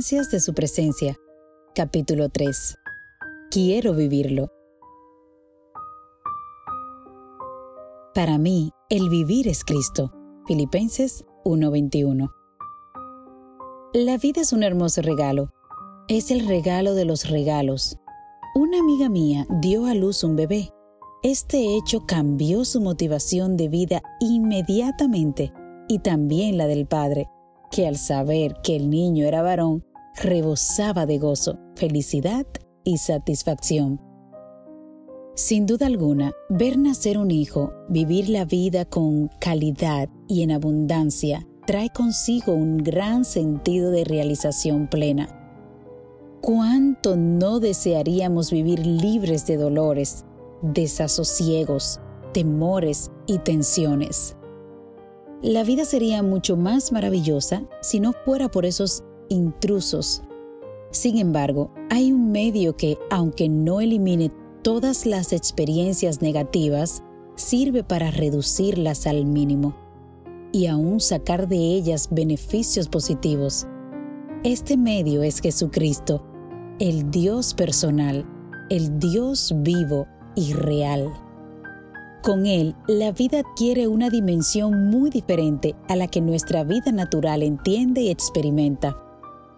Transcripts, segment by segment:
De su presencia. Capítulo 3. Quiero vivirlo. Para mí, el vivir es Cristo. Filipenses 1:21. La vida es un hermoso regalo. Es el regalo de los regalos. Una amiga mía dio a luz un bebé. Este hecho cambió su motivación de vida inmediatamente y también la del padre, que al saber que el niño era varón, rebosaba de gozo, felicidad y satisfacción. Sin duda alguna, ver nacer un hijo, vivir la vida con calidad y en abundancia, trae consigo un gran sentido de realización plena. ¿Cuánto no desearíamos vivir libres de dolores, desasosiegos, temores y tensiones? La vida sería mucho más maravillosa si no fuera por esos intrusos. Sin embargo, hay un medio que, aunque no elimine todas las experiencias negativas, sirve para reducirlas al mínimo y aún sacar de ellas beneficios positivos. Este medio es Jesucristo, el Dios personal, el Dios vivo y real. Con Él, la vida adquiere una dimensión muy diferente a la que nuestra vida natural entiende y experimenta.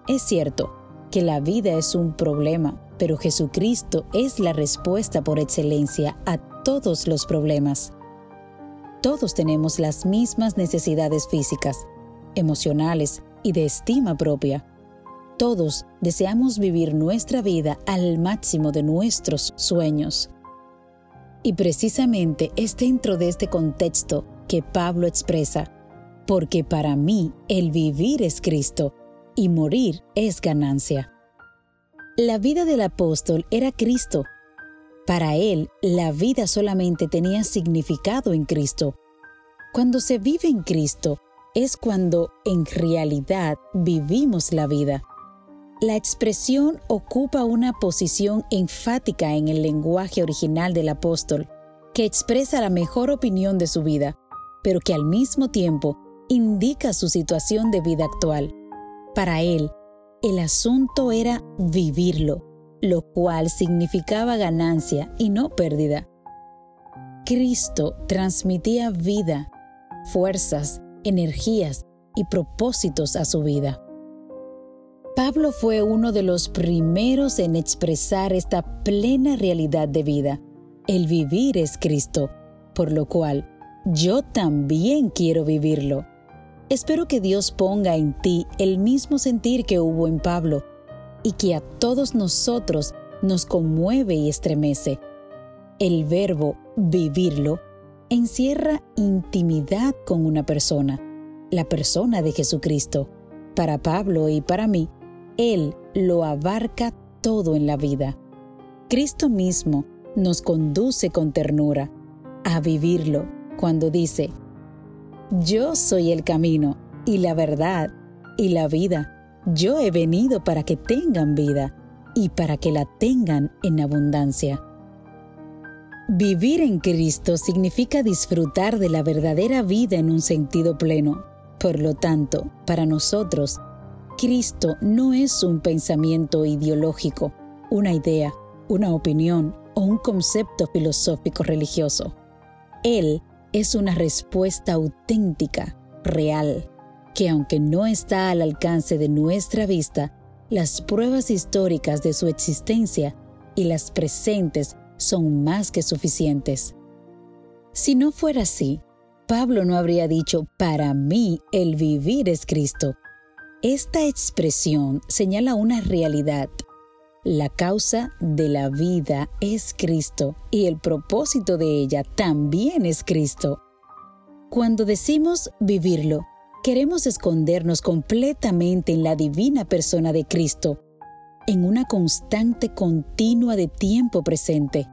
Es cierto que la vida es un problema, pero Jesucristo es la respuesta por excelencia a todos los problemas. Todos tenemos las mismas necesidades físicas, emocionales y de estima propia. Todos deseamos vivir nuestra vida al máximo de nuestros sueños. Y precisamente es dentro de este contexto que Pablo expresa, porque para mí el vivir es Cristo y morir es ganancia. La vida del apóstol era Cristo. Para él, la vida solamente tenía significado en Cristo. Cuando se vive en Cristo, es cuando en realidad vivimos la vida. La expresión ocupa una posición enfática en el lenguaje original del apóstol, que expresa la mejor opinión de su vida, pero que al mismo tiempo indica su situación de vida actual. Para él, el asunto era vivirlo, lo cual significaba ganancia y no pérdida. Cristo transmitía vida, fuerzas, energías y propósitos a su vida. Pablo fue uno de los primeros en expresar esta plena realidad de vida. El vivir es Cristo, por lo cual yo también quiero vivirlo. Espero que Dios ponga en ti el mismo sentir que hubo en Pablo y que a todos nosotros nos conmueve y estremece. El verbo vivirlo encierra intimidad con una persona, la persona de Jesucristo. Para Pablo y para mí, Él lo abarca todo en la vida. Cristo mismo nos conduce con ternura a vivirlo cuando dice, yo soy el camino y la verdad y la vida. Yo he venido para que tengan vida y para que la tengan en abundancia. Vivir en Cristo significa disfrutar de la verdadera vida en un sentido pleno. Por lo tanto, para nosotros, Cristo no es un pensamiento ideológico, una idea, una opinión o un concepto filosófico religioso. Él es una respuesta auténtica, real, que aunque no está al alcance de nuestra vista, las pruebas históricas de su existencia y las presentes son más que suficientes. Si no fuera así, Pablo no habría dicho, para mí el vivir es Cristo. Esta expresión señala una realidad la causa de la vida es Cristo y el propósito de ella también es Cristo. Cuando decimos vivirlo, queremos escondernos completamente en la divina persona de Cristo, en una constante continua de tiempo presente.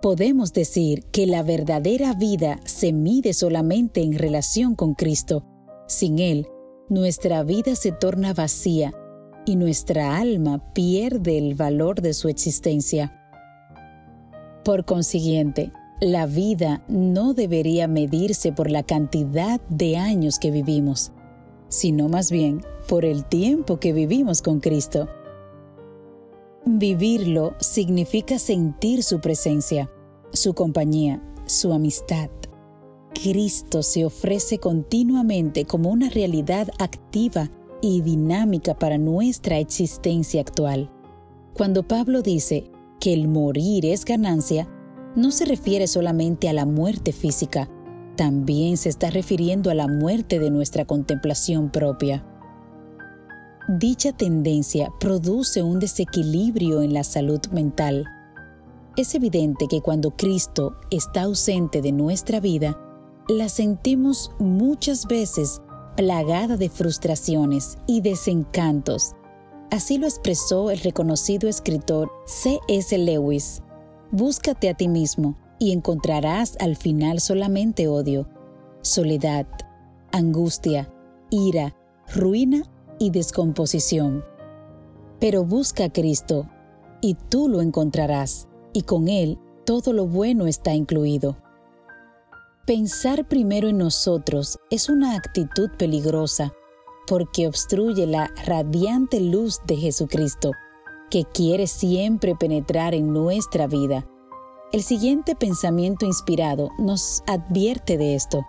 Podemos decir que la verdadera vida se mide solamente en relación con Cristo. Sin Él, nuestra vida se torna vacía y nuestra alma pierde el valor de su existencia. Por consiguiente, la vida no debería medirse por la cantidad de años que vivimos, sino más bien por el tiempo que vivimos con Cristo. Vivirlo significa sentir su presencia, su compañía, su amistad. Cristo se ofrece continuamente como una realidad activa y dinámica para nuestra existencia actual. Cuando Pablo dice que el morir es ganancia, no se refiere solamente a la muerte física, también se está refiriendo a la muerte de nuestra contemplación propia. Dicha tendencia produce un desequilibrio en la salud mental. Es evidente que cuando Cristo está ausente de nuestra vida, la sentimos muchas veces plagada de frustraciones y desencantos. Así lo expresó el reconocido escritor C.S. Lewis. Búscate a ti mismo y encontrarás al final solamente odio, soledad, angustia, ira, ruina y descomposición. Pero busca a Cristo y tú lo encontrarás, y con Él todo lo bueno está incluido. Pensar primero en nosotros es una actitud peligrosa porque obstruye la radiante luz de Jesucristo, que quiere siempre penetrar en nuestra vida el siguiente pensamiento inspirado nos advierte de esto.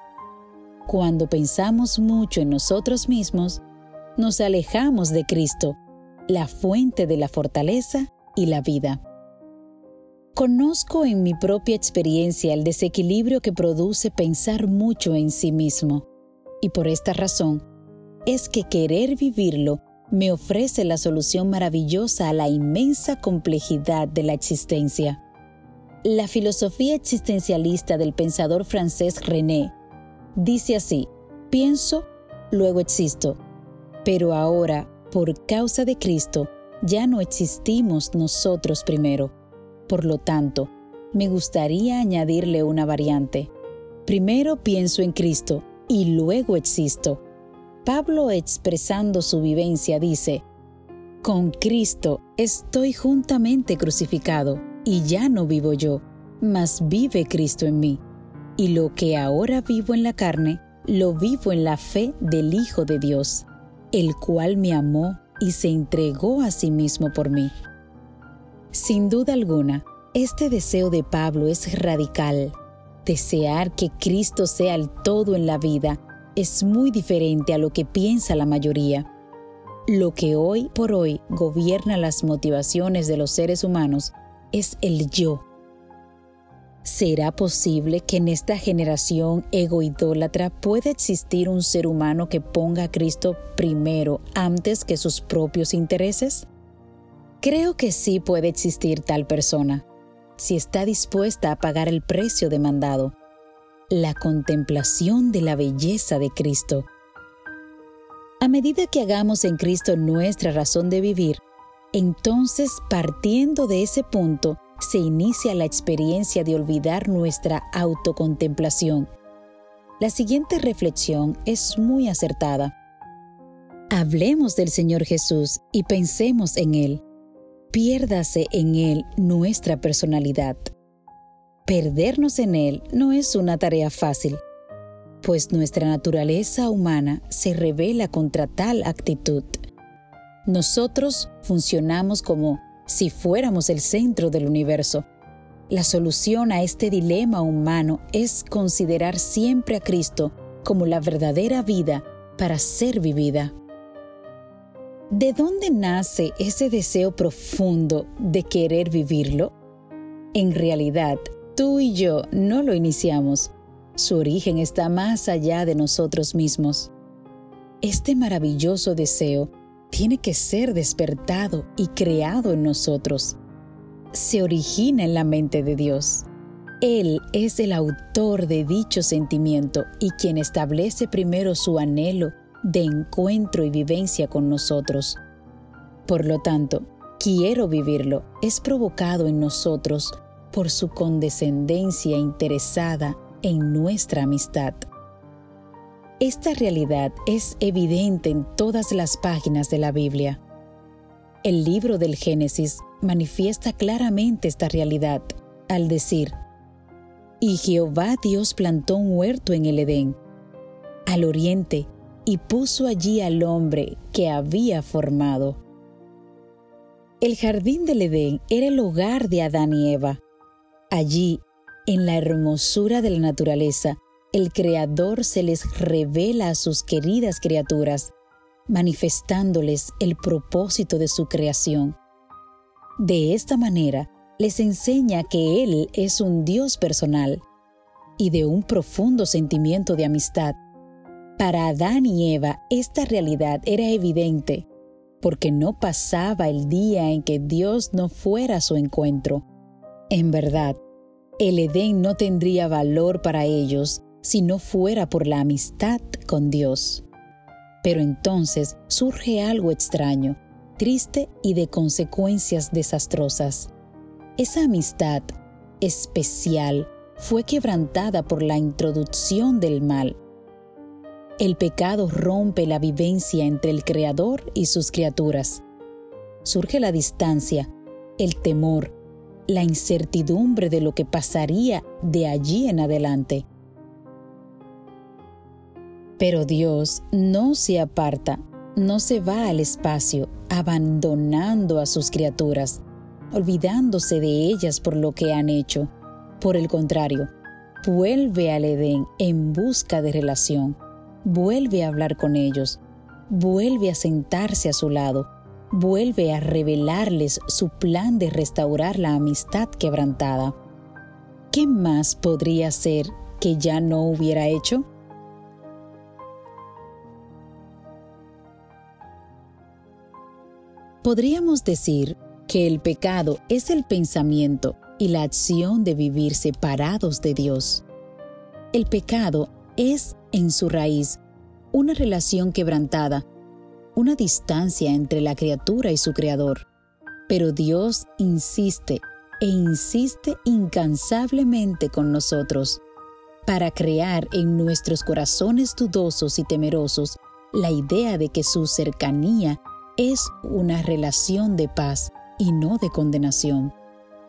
Cuando pensamos mucho en nosotros mismos, nos alejamos de Cristo, la fuente de la fortaleza y la vida. Conozco en mi propia experiencia el desequilibrio que produce pensar mucho en sí mismo, y por esta razón es que querer vivirlo me ofrece la solución maravillosa a la inmensa complejidad de la existencia. La filosofía existencialista del pensador francés René dice así, pienso, luego existo, pero ahora, por causa de Cristo, ya no existimos nosotros primero. Por lo tanto, me gustaría añadirle una variante. Primero pienso en Cristo y luego existo. Pablo expresando su vivencia dice, con Cristo estoy juntamente crucificado y ya no vivo yo, mas vive Cristo en mí. Y lo que ahora vivo en la carne, lo vivo en la fe del Hijo de Dios, el cual me amó y se entregó a sí mismo por mí. Sin duda alguna, este deseo de Pablo es radical. Desear que Cristo sea el todo en la vida es muy diferente a lo que piensa la mayoría. Lo que hoy por hoy gobierna las motivaciones de los seres humanos es el yo. ¿Será posible que en esta generación egoidólatra pueda existir un ser humano que ponga a Cristo primero antes que sus propios intereses? Creo que sí puede existir tal persona, si está dispuesta a pagar el precio demandado, la contemplación de la belleza de Cristo. A medida que hagamos en Cristo nuestra razón de vivir, entonces, partiendo de ese punto, se inicia la experiencia de olvidar nuestra autocontemplación. La siguiente reflexión es muy acertada. Hablemos del Señor Jesús y pensemos en Él. Piérdase en Él nuestra personalidad. Perdernos en Él no es una tarea fácil, pues nuestra naturaleza humana se revela contra tal actitud. Nosotros funcionamos como si fuéramos el centro del universo. La solución a este dilema humano es considerar siempre a Cristo como la verdadera vida para ser vivida. ¿De dónde nace ese deseo profundo de querer vivirlo? En realidad, tú y yo no lo iniciamos. Su origen está más allá de nosotros mismos. Este maravilloso deseo tiene que ser despertado y creado en nosotros. Se origina en la mente de Dios. Él es el autor de dicho sentimiento y quien establece primero su anhelo de encuentro y vivencia con nosotros. Por lo tanto, quiero vivirlo es provocado en nosotros por su condescendencia interesada en nuestra amistad. Esta realidad es evidente en todas las páginas de la Biblia. El libro del Génesis manifiesta claramente esta realidad al decir, Y Jehová Dios plantó un huerto en el Edén, al oriente, y puso allí al hombre que había formado. El jardín del Edén era el hogar de Adán y Eva. Allí, en la hermosura de la naturaleza, el Creador se les revela a sus queridas criaturas, manifestándoles el propósito de su creación. De esta manera, les enseña que Él es un Dios personal y de un profundo sentimiento de amistad. Para Adán y Eva esta realidad era evidente, porque no pasaba el día en que Dios no fuera a su encuentro. En verdad, el Edén no tendría valor para ellos si no fuera por la amistad con Dios. Pero entonces surge algo extraño, triste y de consecuencias desastrosas. Esa amistad especial fue quebrantada por la introducción del mal. El pecado rompe la vivencia entre el Creador y sus criaturas. Surge la distancia, el temor, la incertidumbre de lo que pasaría de allí en adelante. Pero Dios no se aparta, no se va al espacio, abandonando a sus criaturas, olvidándose de ellas por lo que han hecho. Por el contrario, vuelve al Edén en busca de relación, vuelve a hablar con ellos, vuelve a sentarse a su lado, vuelve a revelarles su plan de restaurar la amistad quebrantada. ¿Qué más podría ser que ya no hubiera hecho? Podríamos decir que el pecado es el pensamiento y la acción de vivir separados de Dios. El pecado es, en su raíz, una relación quebrantada, una distancia entre la criatura y su creador. Pero Dios insiste e insiste incansablemente con nosotros para crear en nuestros corazones dudosos y temerosos la idea de que su cercanía es una relación de paz y no de condenación.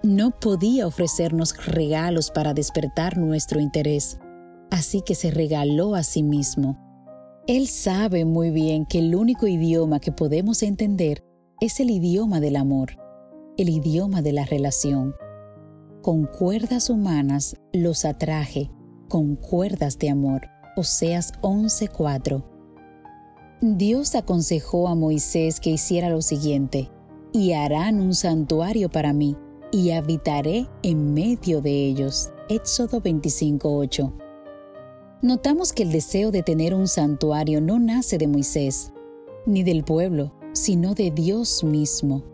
No podía ofrecernos regalos para despertar nuestro interés, así que se regaló a sí mismo. Él sabe muy bien que el único idioma que podemos entender es el idioma del amor, el idioma de la relación. Con cuerdas humanas los atraje, con cuerdas de amor. Oseas 11:4 Dios aconsejó a Moisés que hiciera lo siguiente, y harán un santuario para mí, y habitaré en medio de ellos. Éxodo 25:8. Notamos que el deseo de tener un santuario no nace de Moisés, ni del pueblo, sino de Dios mismo.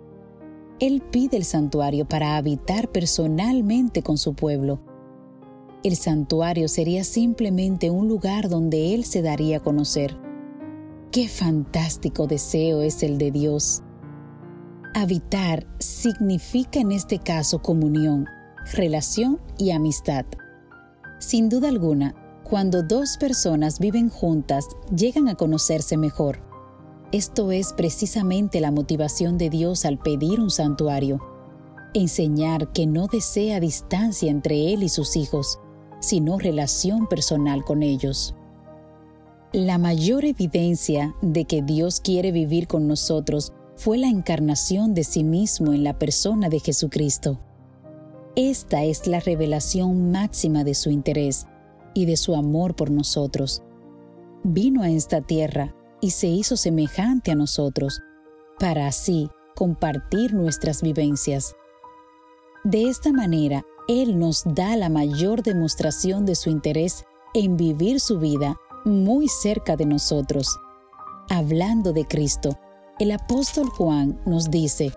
Él pide el santuario para habitar personalmente con su pueblo. El santuario sería simplemente un lugar donde Él se daría a conocer Qué fantástico deseo es el de Dios. Habitar significa en este caso comunión, relación y amistad. Sin duda alguna, cuando dos personas viven juntas, llegan a conocerse mejor. Esto es precisamente la motivación de Dios al pedir un santuario. Enseñar que no desea distancia entre Él y sus hijos, sino relación personal con ellos. La mayor evidencia de que Dios quiere vivir con nosotros fue la encarnación de sí mismo en la persona de Jesucristo. Esta es la revelación máxima de su interés y de su amor por nosotros. Vino a esta tierra y se hizo semejante a nosotros, para así compartir nuestras vivencias. De esta manera, Él nos da la mayor demostración de su interés en vivir su vida muy cerca de nosotros. Hablando de Cristo, el apóstol Juan nos dice,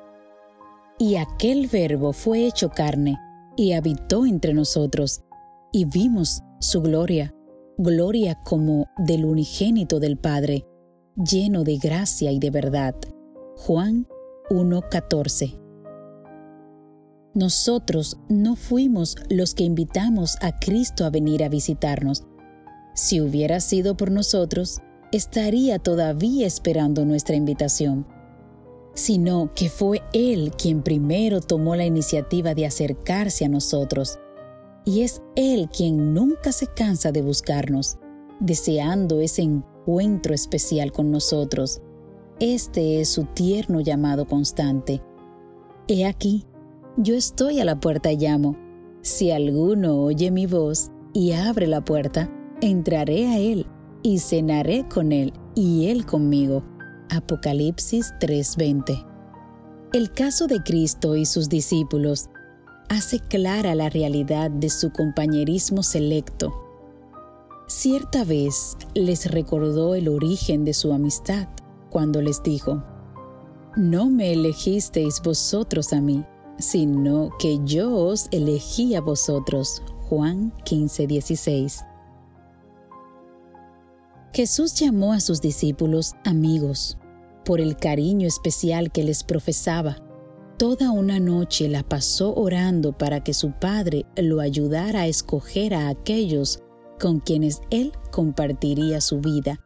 Y aquel verbo fue hecho carne y habitó entre nosotros, y vimos su gloria, gloria como del unigénito del Padre, lleno de gracia y de verdad. Juan 1.14 Nosotros no fuimos los que invitamos a Cristo a venir a visitarnos, si hubiera sido por nosotros, estaría todavía esperando nuestra invitación, sino que fue Él quien primero tomó la iniciativa de acercarse a nosotros, y es Él quien nunca se cansa de buscarnos, deseando ese encuentro especial con nosotros. Este es su tierno llamado constante. He aquí, yo estoy a la puerta y llamo. Si alguno oye mi voz y abre la puerta, entraré a él y cenaré con él y él conmigo. Apocalipsis 3:20. El caso de Cristo y sus discípulos hace clara la realidad de su compañerismo selecto. Cierta vez les recordó el origen de su amistad cuando les dijo, No me elegisteis vosotros a mí, sino que yo os elegí a vosotros. Juan 15:16. Jesús llamó a sus discípulos amigos por el cariño especial que les profesaba. Toda una noche la pasó orando para que su Padre lo ayudara a escoger a aquellos con quienes Él compartiría su vida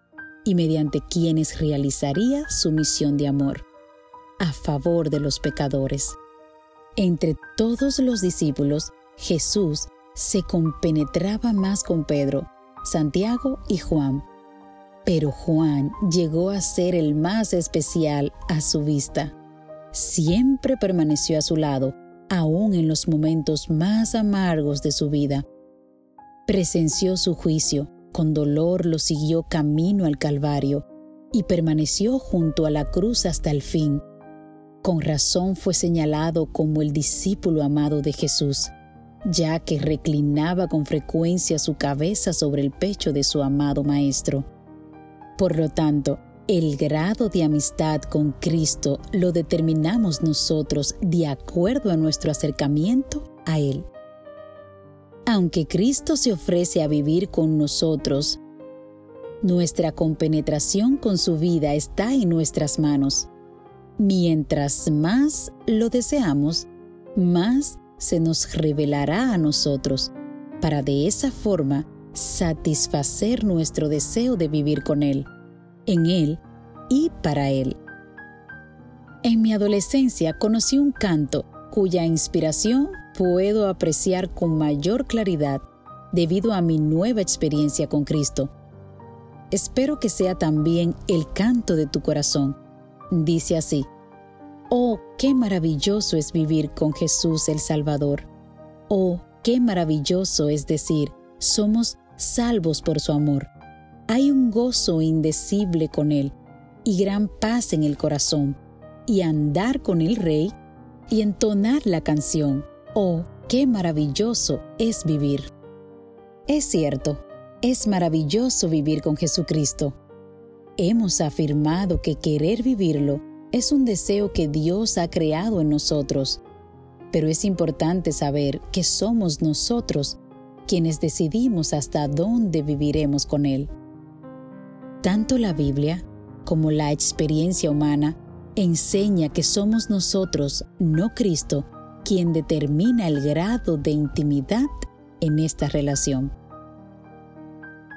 y mediante quienes realizaría su misión de amor a favor de los pecadores. Entre todos los discípulos, Jesús se compenetraba más con Pedro, Santiago y Juan, pero Juan llegó a ser el más especial a su vista. Siempre permaneció a su lado, aún en los momentos más amargos de su vida. Presenció su juicio, con dolor lo siguió camino al Calvario y permaneció junto a la cruz hasta el fin. Con razón fue señalado como el discípulo amado de Jesús, ya que reclinaba con frecuencia su cabeza sobre el pecho de su amado Maestro. Por lo tanto, el grado de amistad con Cristo lo determinamos nosotros de acuerdo a nuestro acercamiento a Él. Aunque Cristo se ofrece a vivir con nosotros, nuestra compenetración con su vida está en nuestras manos. Mientras más lo deseamos, más se nos revelará a nosotros, para de esa forma satisfacer nuestro deseo de vivir con Él, en Él y para Él. En mi adolescencia conocí un canto cuya inspiración puedo apreciar con mayor claridad debido a mi nueva experiencia con Cristo. Espero que sea también el canto de tu corazón. Dice así, Oh, qué maravilloso es vivir con Jesús el Salvador. Oh, qué maravilloso es decir, somos salvos por su amor. Hay un gozo indecible con Él y gran paz en el corazón, y andar con el Rey y entonar la canción, oh, qué maravilloso es vivir. Es cierto, es maravilloso vivir con Jesucristo. Hemos afirmado que querer vivirlo es un deseo que Dios ha creado en nosotros, pero es importante saber que somos nosotros quienes decidimos hasta dónde viviremos con Él. Tanto la Biblia como la experiencia humana enseña que somos nosotros, no Cristo, quien determina el grado de intimidad en esta relación.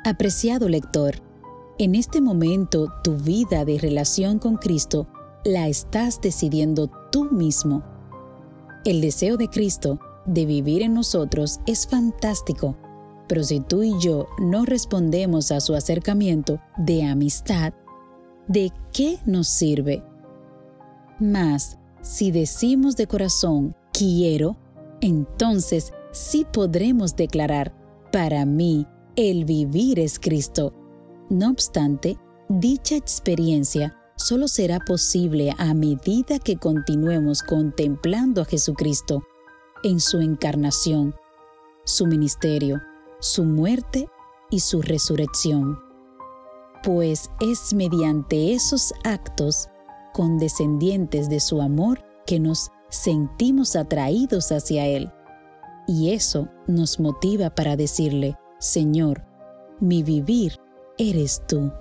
Apreciado lector, en este momento tu vida de relación con Cristo la estás decidiendo tú mismo. El deseo de Cristo de vivir en nosotros es fantástico, pero si tú y yo no respondemos a su acercamiento de amistad, ¿de qué nos sirve? Mas, si decimos de corazón, quiero, entonces sí podremos declarar, para mí, el vivir es Cristo. No obstante, dicha experiencia solo será posible a medida que continuemos contemplando a Jesucristo en su encarnación, su ministerio, su muerte y su resurrección. Pues es mediante esos actos condescendientes de su amor que nos sentimos atraídos hacia Él. Y eso nos motiva para decirle, Señor, mi vivir eres tú.